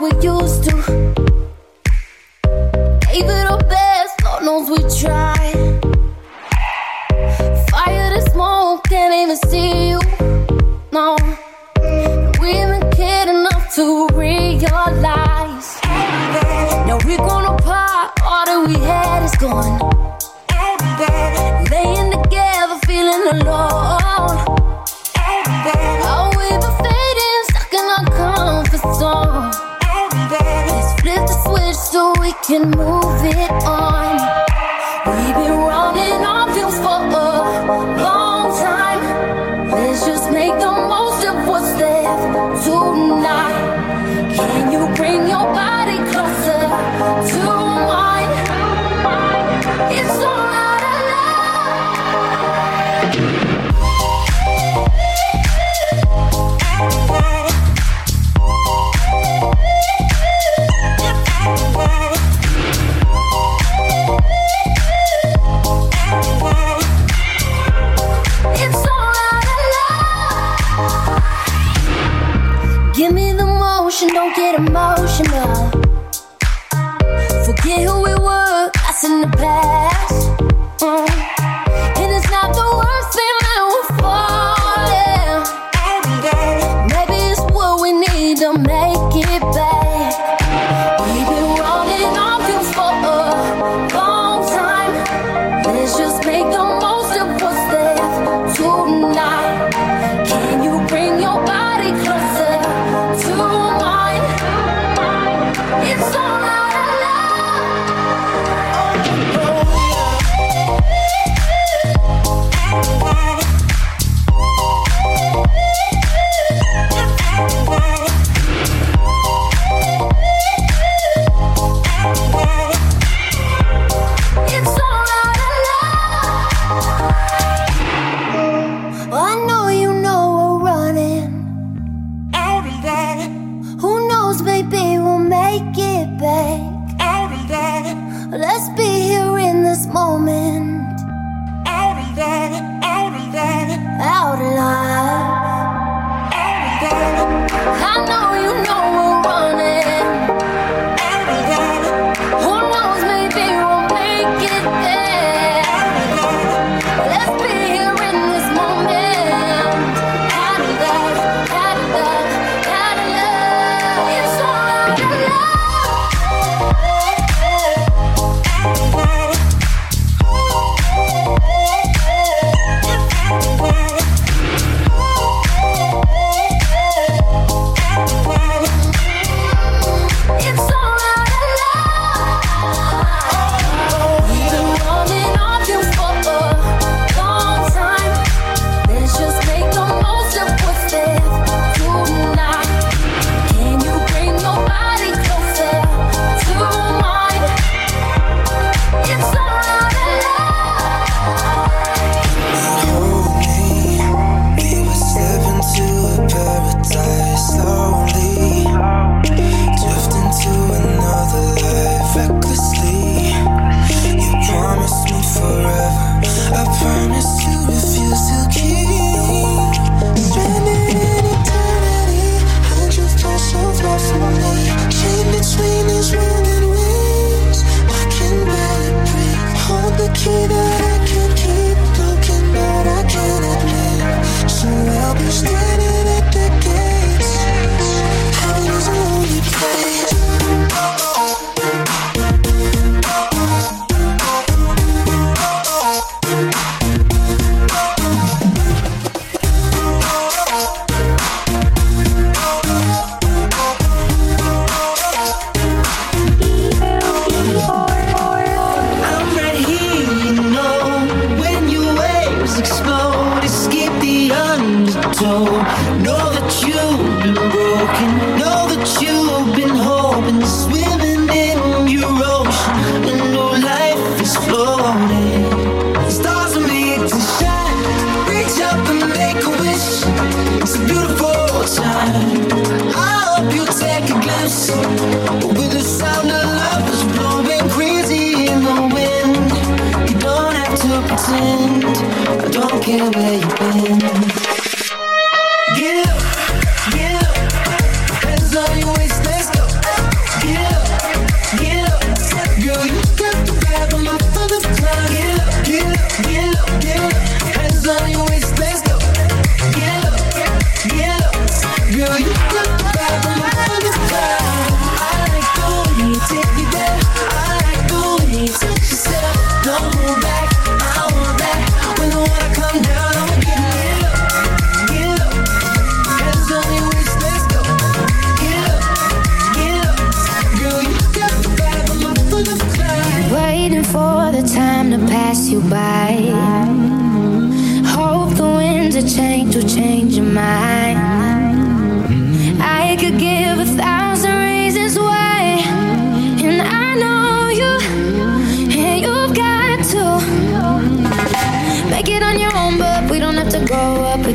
Get up, get move it on your waist, let's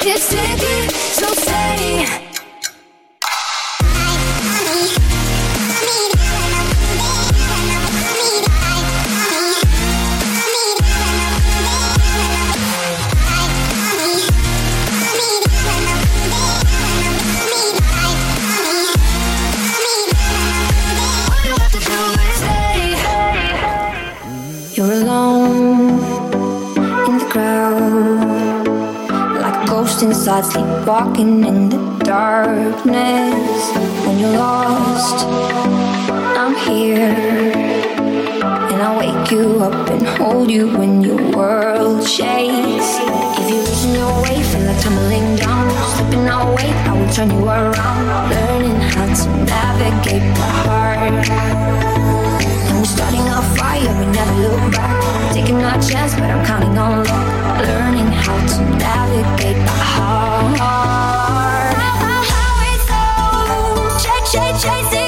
Clock is ticking, ghost inside, sleepwalking in the darkness. When you're lost, I'm here, and I'll wake you up and hold you when your world shakes. If you're losing your way, feel like tumbling down, slipping away, I will turn you around, learning how to navigate the heart. We're starting a fire, we never look back. Taking our chance, but I'm counting on luck. Learning chasing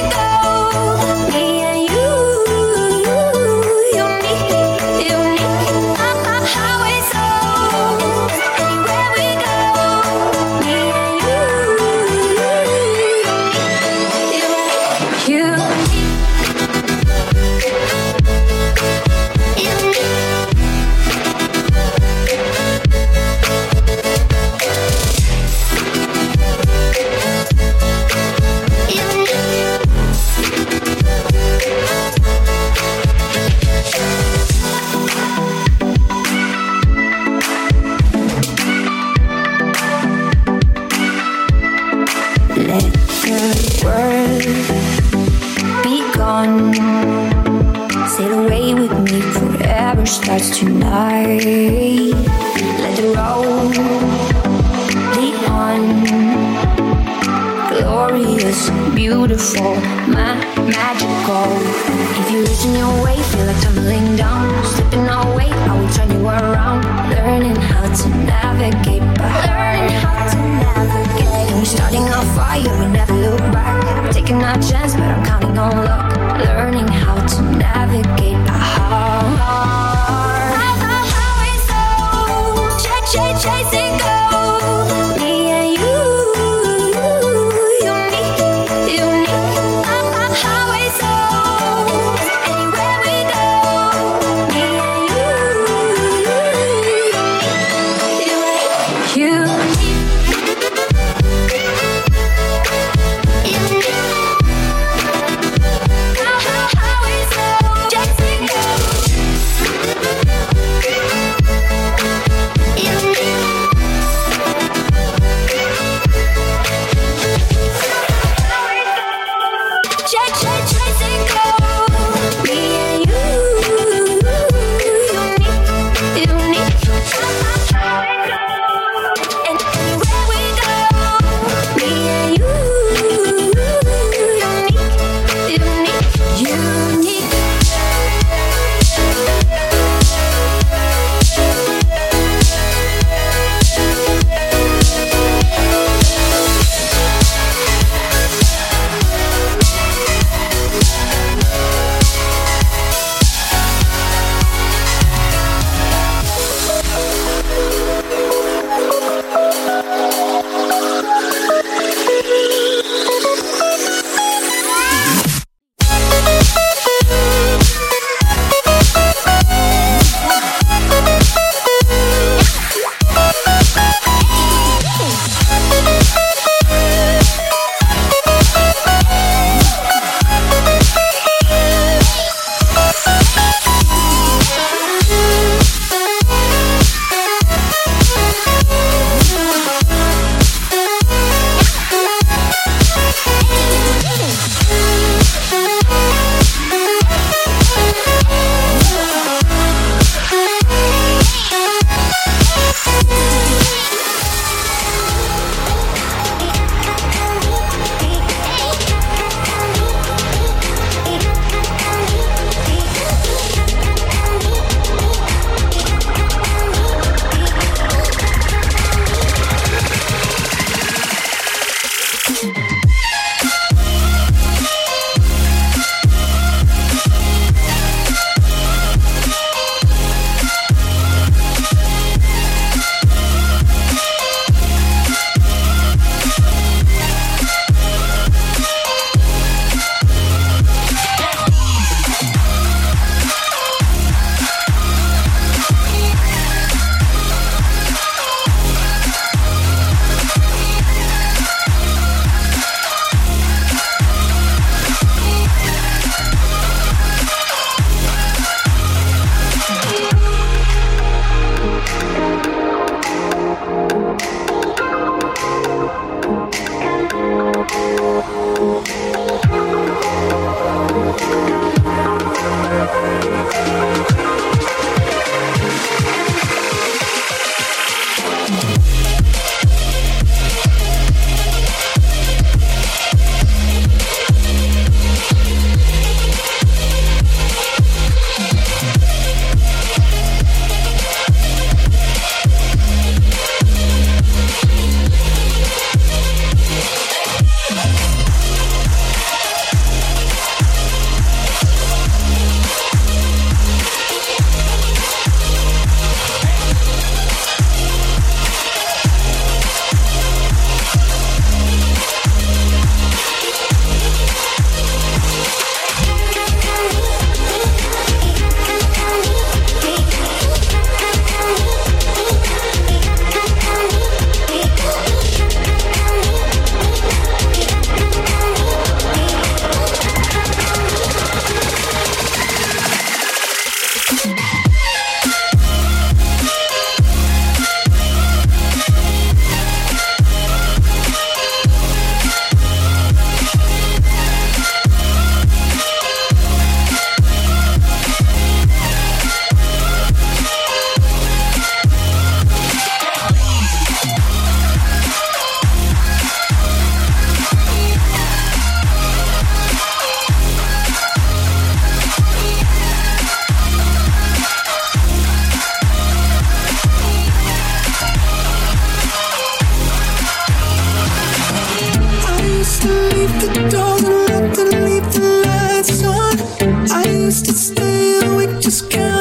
still we just can't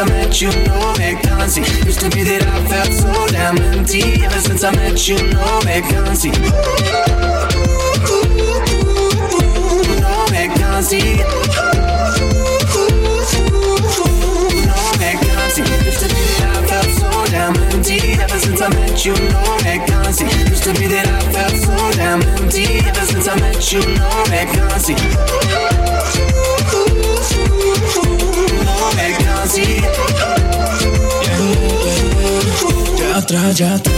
I met you. No vacancy. Used to be that I felt so damn empty ever since I met you. No vacancy. No vacancy. No vacancy. Used to be that I felt so damn empty ever since I met you. No vacancy. Used to be that I felt so damn empty ever since I met you. No vacancy. Vacancy. Ya atrás, ya atrás.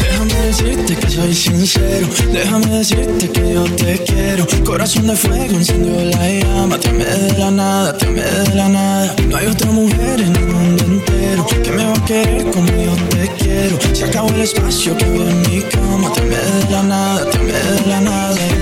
Déjame decirte que soy sincero. Déjame decirte que yo te quiero. Corazón de fuego, encendió la llama. Te amé de la nada, te amé de la nada. No hay otra mujer en el mundo entero que me va a querer como yo te quiero. Se acabó el espacio que veo en mi cama. Te amé de la nada, te amé de la nada.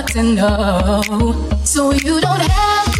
Got to know. So you don't have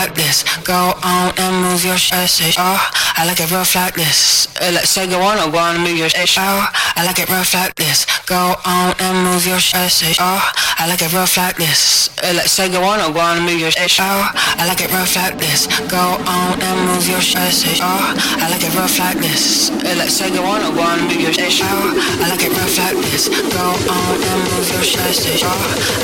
Like this. Go on and move your shit. Oh, I like it rough like this. Uh, let's say go on or go on and move your shit. Oh, I like it rough like this. Go on and move your shit. Oh, I like it rough like this. Uh, let's say go on or go on and move your shit. Oh, I like it rough like this. Go on and move your shit. Oh, I like it rough like this. Uh, let's say go on or go on and move your shit. Oh, I like it rough like this. Go on and move your shit. Oh,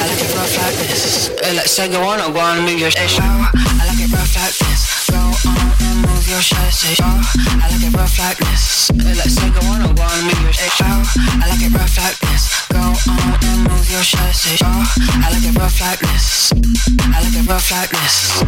I like it rough like this. Uh, let's say go on or go on and move your shit. Oh, like it rough like this. Go on and move your shit. Oh, I like it rough like this. Let's say go on or on and move your shit. Oh, I like it rough like this. Go on and move your shit. Oh, I like it rough like this. I like it rough like this.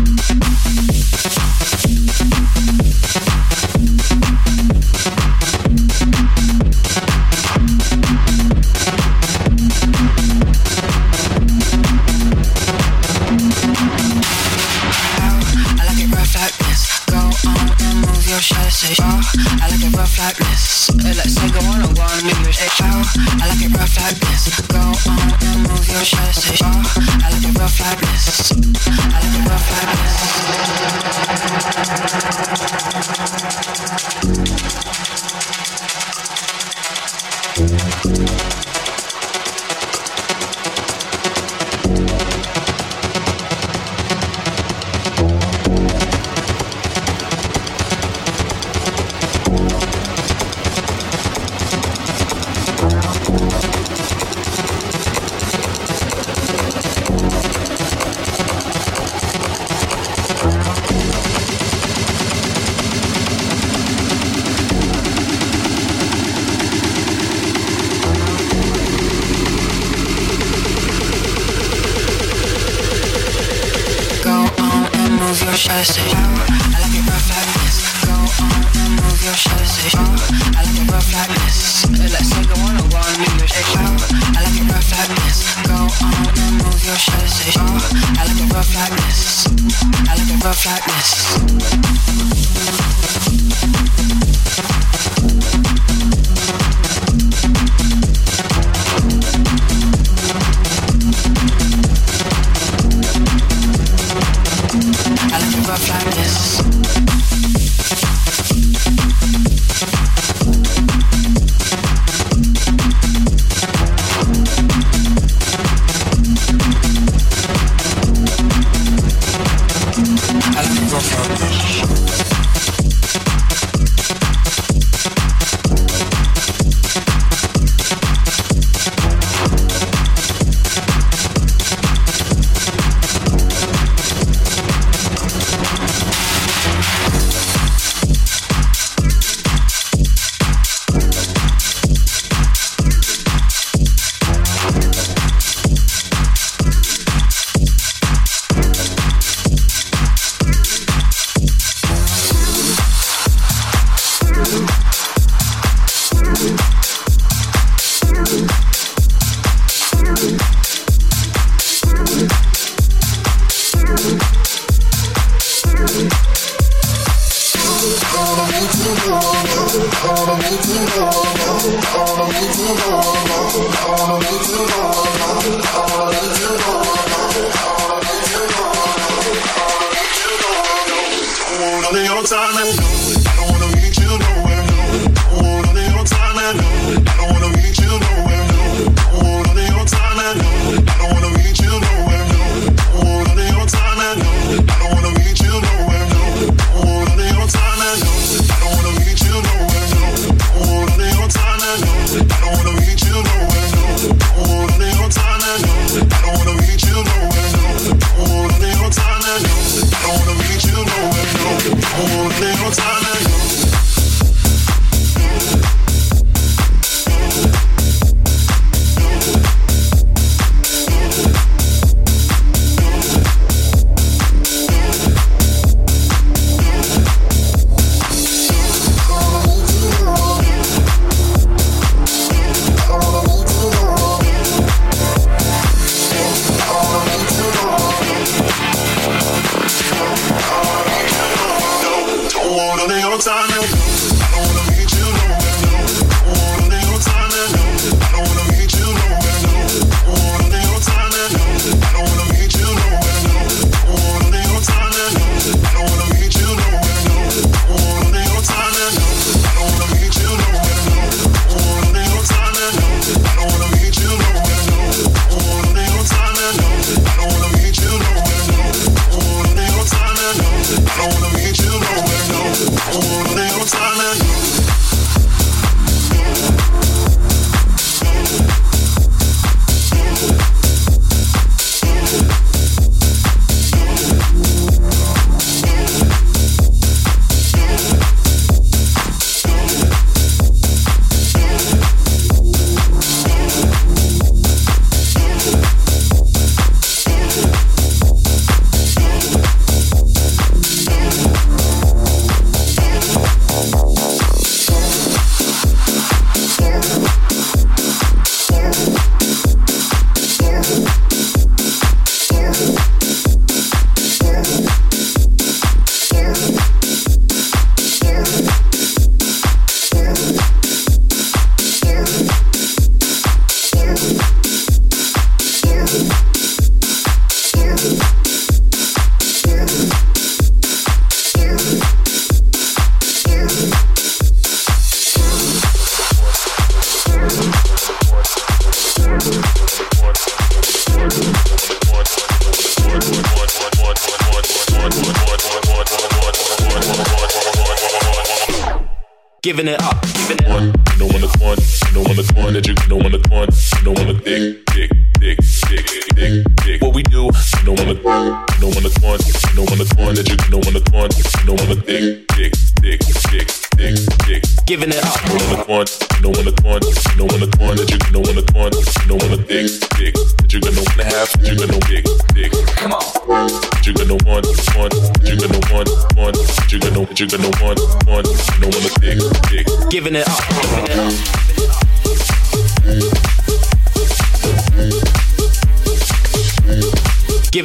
Your shit. Oh, I like it rough like this. Let's say go on and go on move your shit. Oh, I like it rough like this. Go on and move your shit. Oh, I like it rough like this. I like it rough like this. Rough like Let's say go on and go on and move your shit. I like it rough like this. Go on move your shit. I like it. I like rough like this. Your time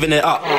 Giving it up.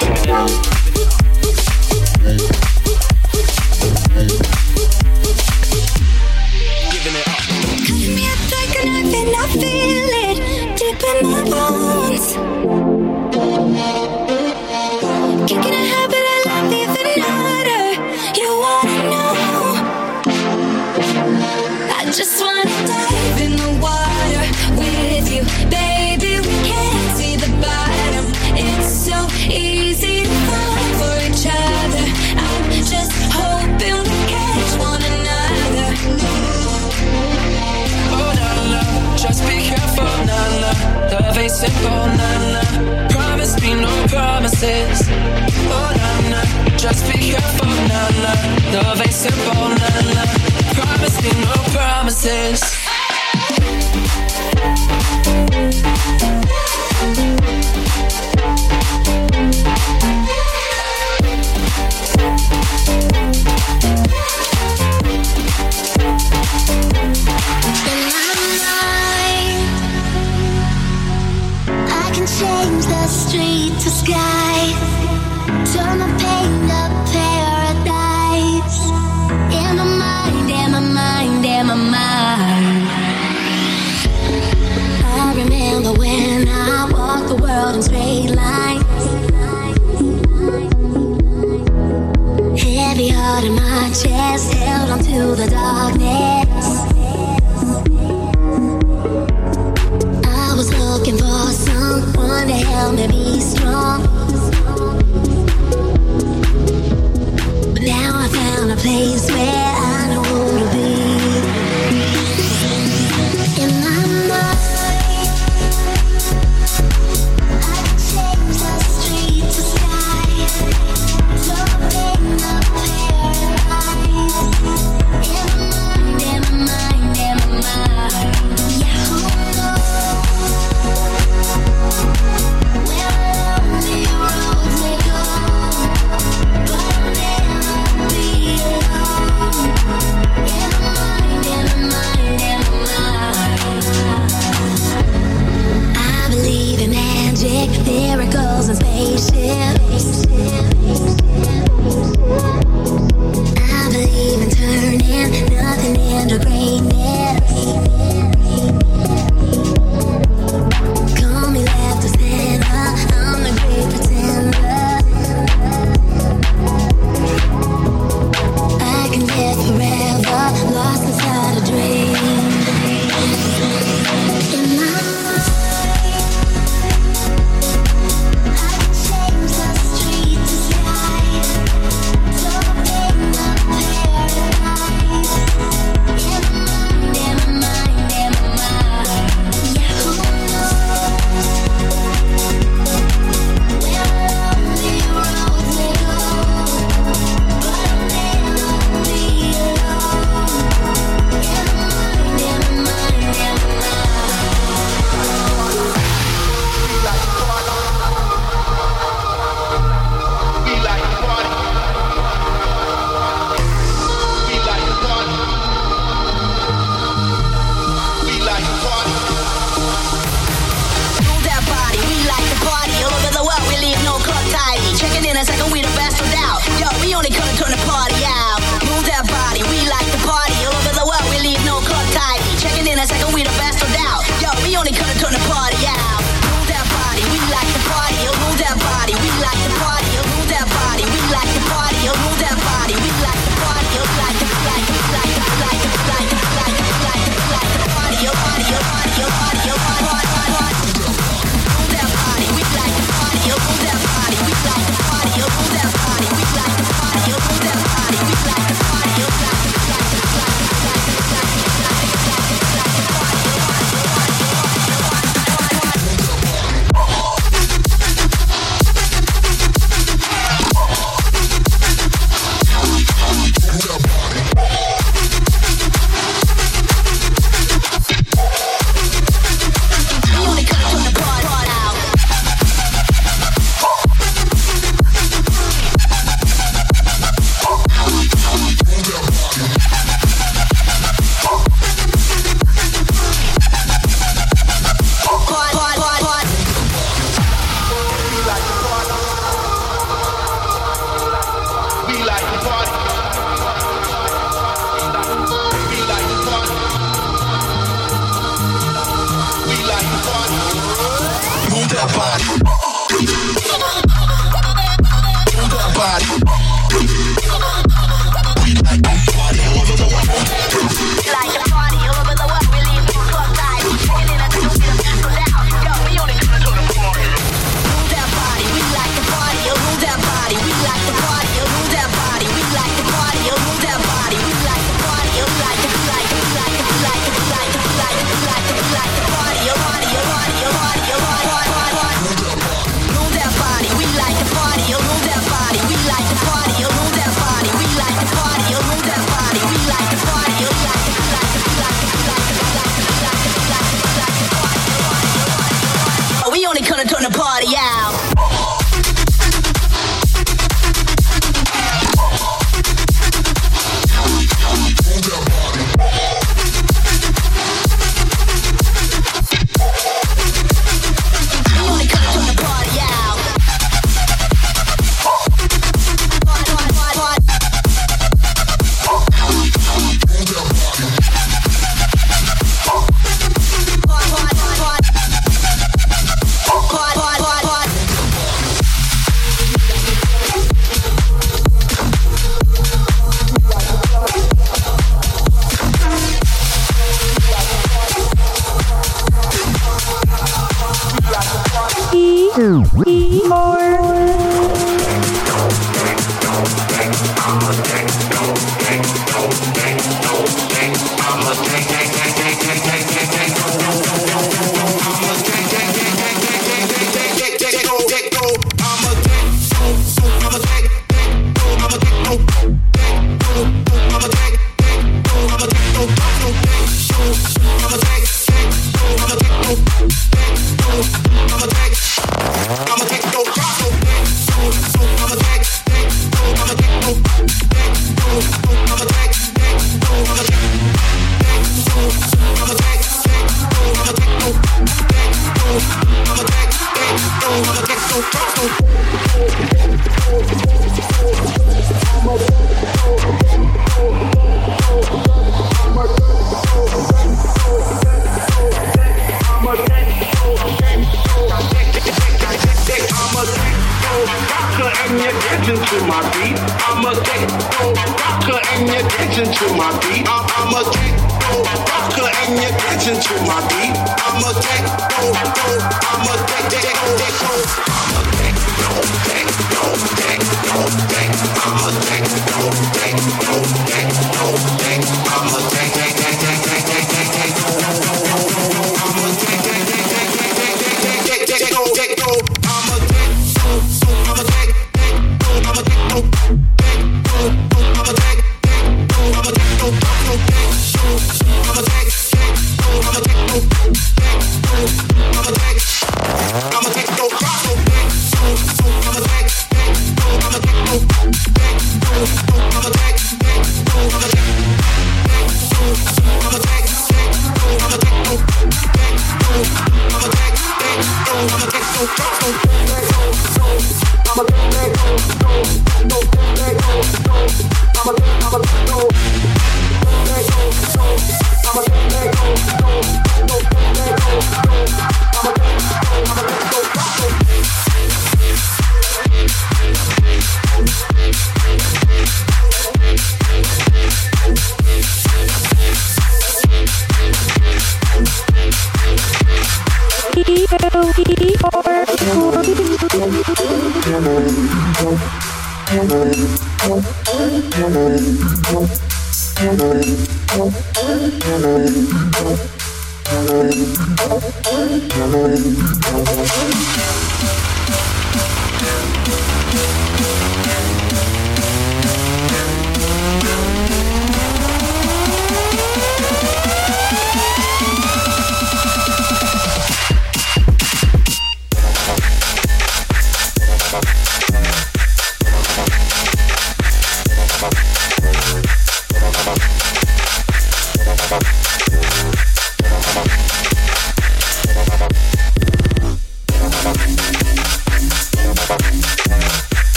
spaceship.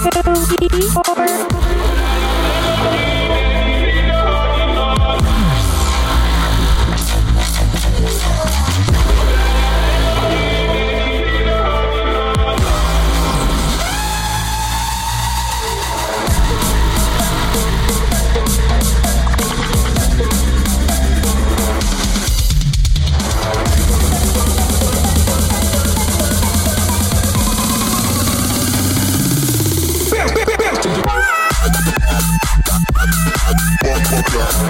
D-O-D-R Follow.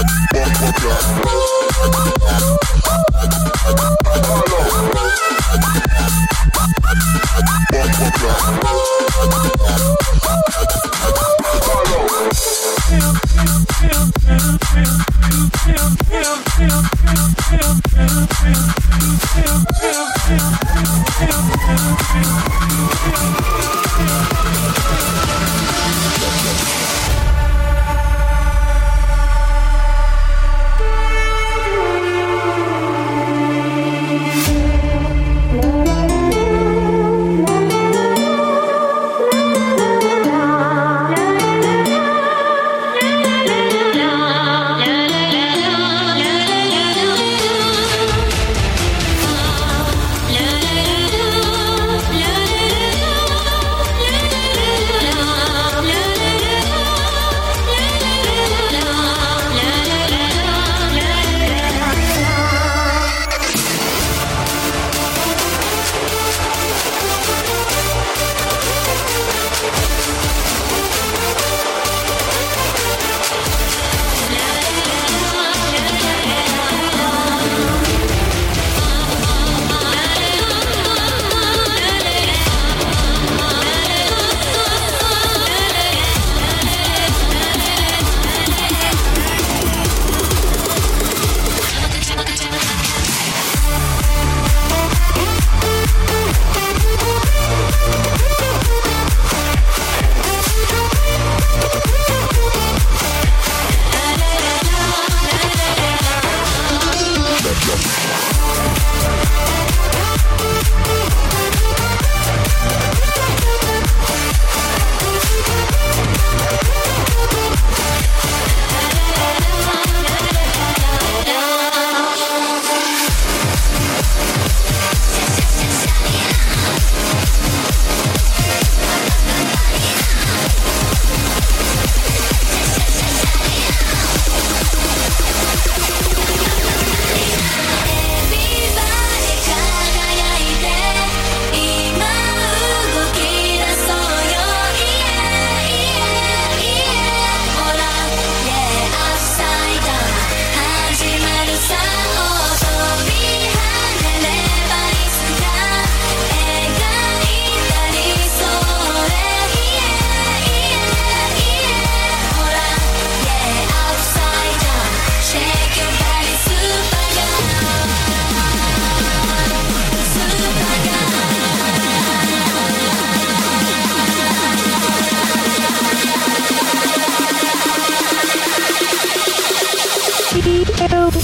Yeah.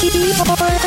Beep beep beep.